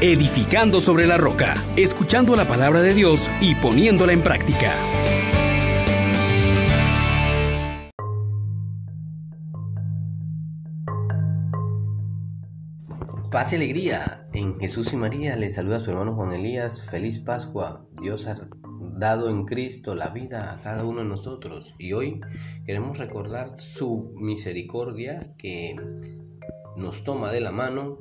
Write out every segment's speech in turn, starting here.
edificando sobre la roca, escuchando la palabra de Dios y poniéndola en práctica. Paz y alegría en Jesús y María. Les saluda su hermano Juan Elías. Feliz Pascua. Dios ha dado en Cristo la vida a cada uno de nosotros. Y hoy queremos recordar su misericordia que nos toma de la mano,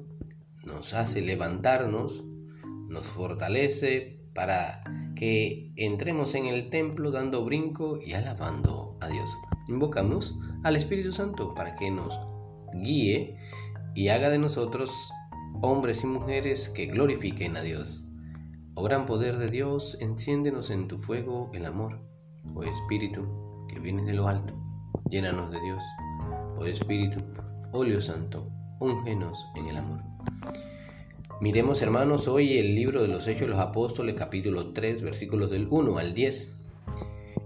nos hace levantarnos, nos fortalece para que entremos en el templo dando brinco y alabando a Dios. Invocamos al Espíritu Santo para que nos guíe y haga de nosotros hombres y mujeres que glorifiquen a Dios. Oh gran poder de Dios, enciéndenos en tu fuego el amor. Oh Espíritu, que viene de lo alto, llénanos de Dios. Oh Espíritu, óleo santo, úngenos en el amor. Miremos hermanos hoy el libro de los Hechos de los Apóstoles capítulo 3 versículos del 1 al 10.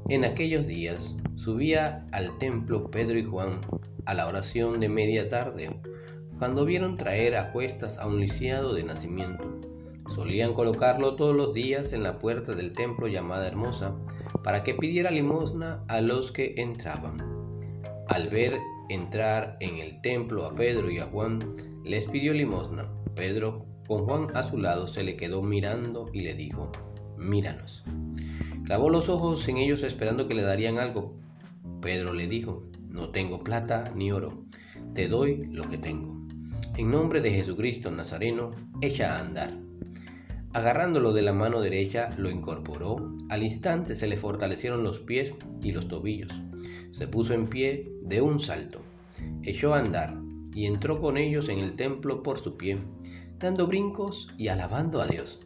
En aquellos días subía al templo Pedro y Juan a la oración de media tarde cuando vieron traer a cuestas a un lisiado de nacimiento. Solían colocarlo todos los días en la puerta del templo llamada Hermosa, para que pidiera limosna a los que entraban. Al ver entrar en el templo a Pedro y a Juan, les pidió limosna. Pedro, con Juan a su lado, se le quedó mirando y le dijo, míranos. Clavó los ojos en ellos esperando que le darían algo. Pedro le dijo, no tengo plata ni oro, te doy lo que tengo. En nombre de Jesucristo Nazareno, echa a andar. Agarrándolo de la mano derecha, lo incorporó. Al instante se le fortalecieron los pies y los tobillos. Se puso en pie de un salto. Echó a andar y entró con ellos en el templo por su pie, dando brincos y alabando a Dios.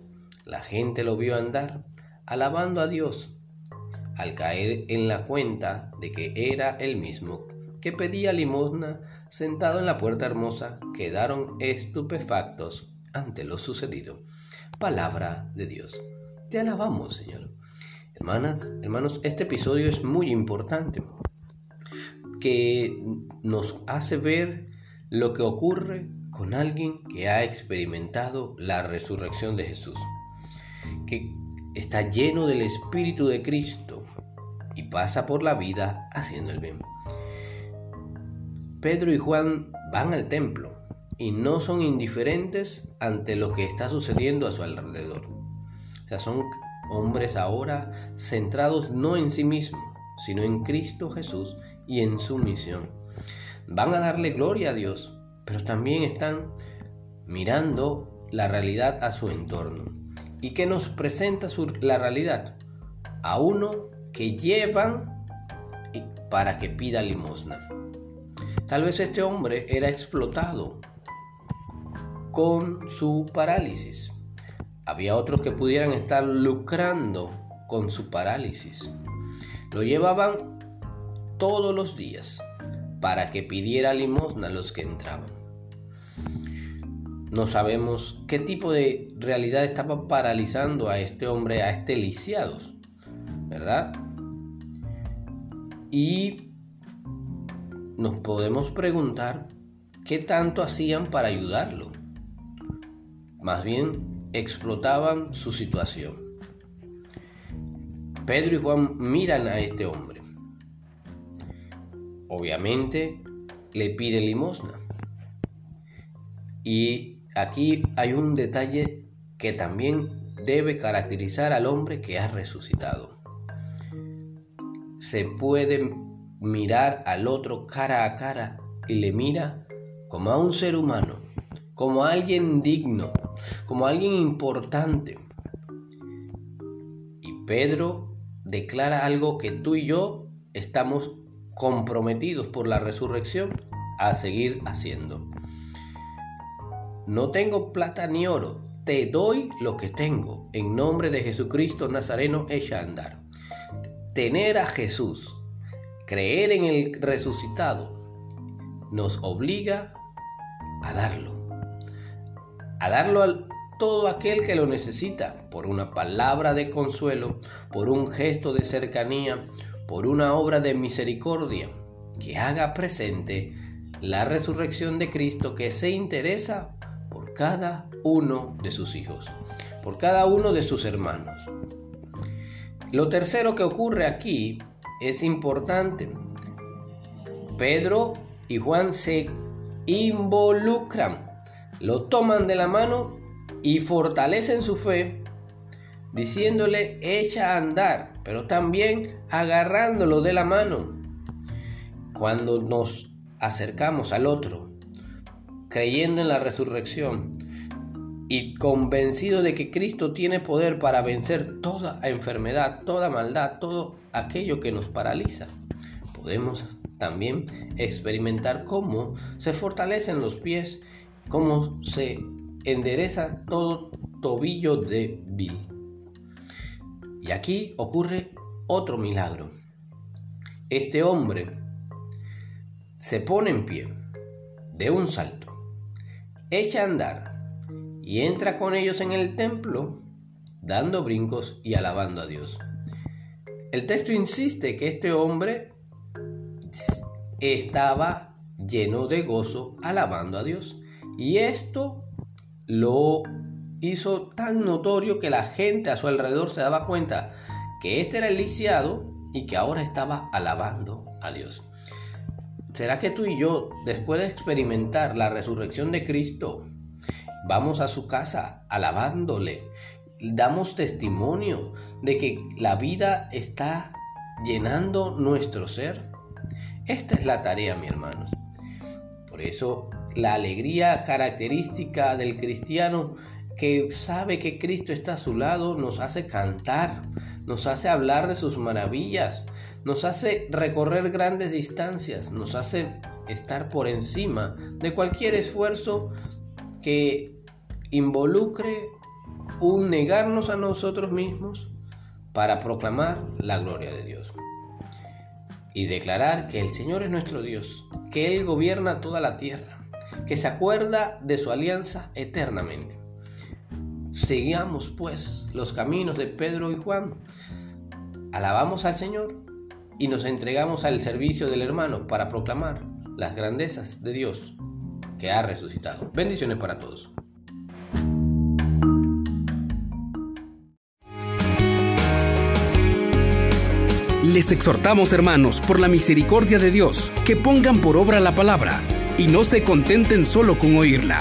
La gente lo vio andar, alabando a Dios, al caer en la cuenta de que era el mismo que pedía limosna sentado en la puerta hermosa, quedaron estupefactos ante lo sucedido. Palabra de Dios. Te alabamos, Señor. Hermanas, hermanos, este episodio es muy importante, que nos hace ver lo que ocurre con alguien que ha experimentado la resurrección de Jesús, que está lleno del Espíritu de Cristo y pasa por la vida haciendo el bien. Pedro y Juan van al templo y no son indiferentes ante lo que está sucediendo a su alrededor. O sea, son hombres ahora centrados no en sí mismos, sino en Cristo Jesús y en su misión. Van a darle gloria a Dios, pero también están mirando la realidad a su entorno. ¿Y qué nos presenta la realidad? A uno que llevan para que pida limosna. Tal vez este hombre era explotado con su parálisis. Había otros que pudieran estar lucrando con su parálisis. Lo llevaban todos los días para que pidiera limosna a los que entraban. No sabemos qué tipo de realidad estaba paralizando a este hombre, a este lisiado, ¿verdad? Y nos podemos preguntar qué tanto hacían para ayudarlo. Más bien explotaban su situación. Pedro y Juan miran a este hombre. Obviamente le pide limosna. Y aquí hay un detalle que también debe caracterizar al hombre que ha resucitado. Se puede mirar al otro cara a cara y le mira como a un ser humano, como a alguien digno, como a alguien importante. Y Pedro declara algo que tú y yo estamos comprometidos por la resurrección a seguir haciendo. No tengo plata ni oro, te doy lo que tengo. En nombre de Jesucristo Nazareno, echa a. Tener a Jesús Creer en el resucitado nos obliga a darlo. A darlo a todo aquel que lo necesita, por una palabra de consuelo, por un gesto de cercanía, por una obra de misericordia que haga presente la resurrección de Cristo que se interesa por cada uno de sus hijos, por cada uno de sus hermanos. Lo tercero que ocurre aquí es importante. Pedro y Juan se involucran, lo toman de la mano y fortalecen su fe diciéndole echa a andar, pero también agarrándolo de la mano. Cuando nos acercamos al otro, creyendo en la resurrección y convencido de que Cristo tiene poder para vencer toda enfermedad, toda maldad, todo aquello que nos paraliza, podemos también experimentar cómo se fortalecen los pies, cómo se endereza todo tobillo débil. Y aquí ocurre otro milagro. Este hombre se pone en pie de un salto, echa a andar y entra con ellos en el templo dando brincos y alabando a Dios. El texto insiste que este hombre estaba lleno de gozo alabando a Dios. Y esto lo hizo tan notorio que la gente a su alrededor se daba cuenta que este era el lisiado y que ahora estaba alabando a Dios. ¿Será que tú y yo, después de experimentar la resurrección de Cristo, vamos a su casa alabándole? Damos testimonio de que la vida está llenando nuestro ser. Esta es la tarea, mi hermanos. Por eso, la alegría característica del cristiano que sabe que Cristo está a su lado, nos hace cantar, nos hace hablar de sus maravillas, nos hace recorrer grandes distancias, nos hace estar por encima de cualquier esfuerzo que involucre un negarnos a nosotros mismos para proclamar la gloria de Dios. Y declarar que el Señor es nuestro Dios, que Él gobierna toda la tierra, que se acuerda de su alianza eternamente. Sigamos pues los caminos de Pedro y Juan. Alabamos al Señor y nos entregamos al servicio del hermano para proclamar las grandezas de Dios que ha resucitado. Bendiciones para todos. Les exhortamos, hermanos, por la misericordia de Dios, que pongan por obra la palabra y no se contenten solo con oírla.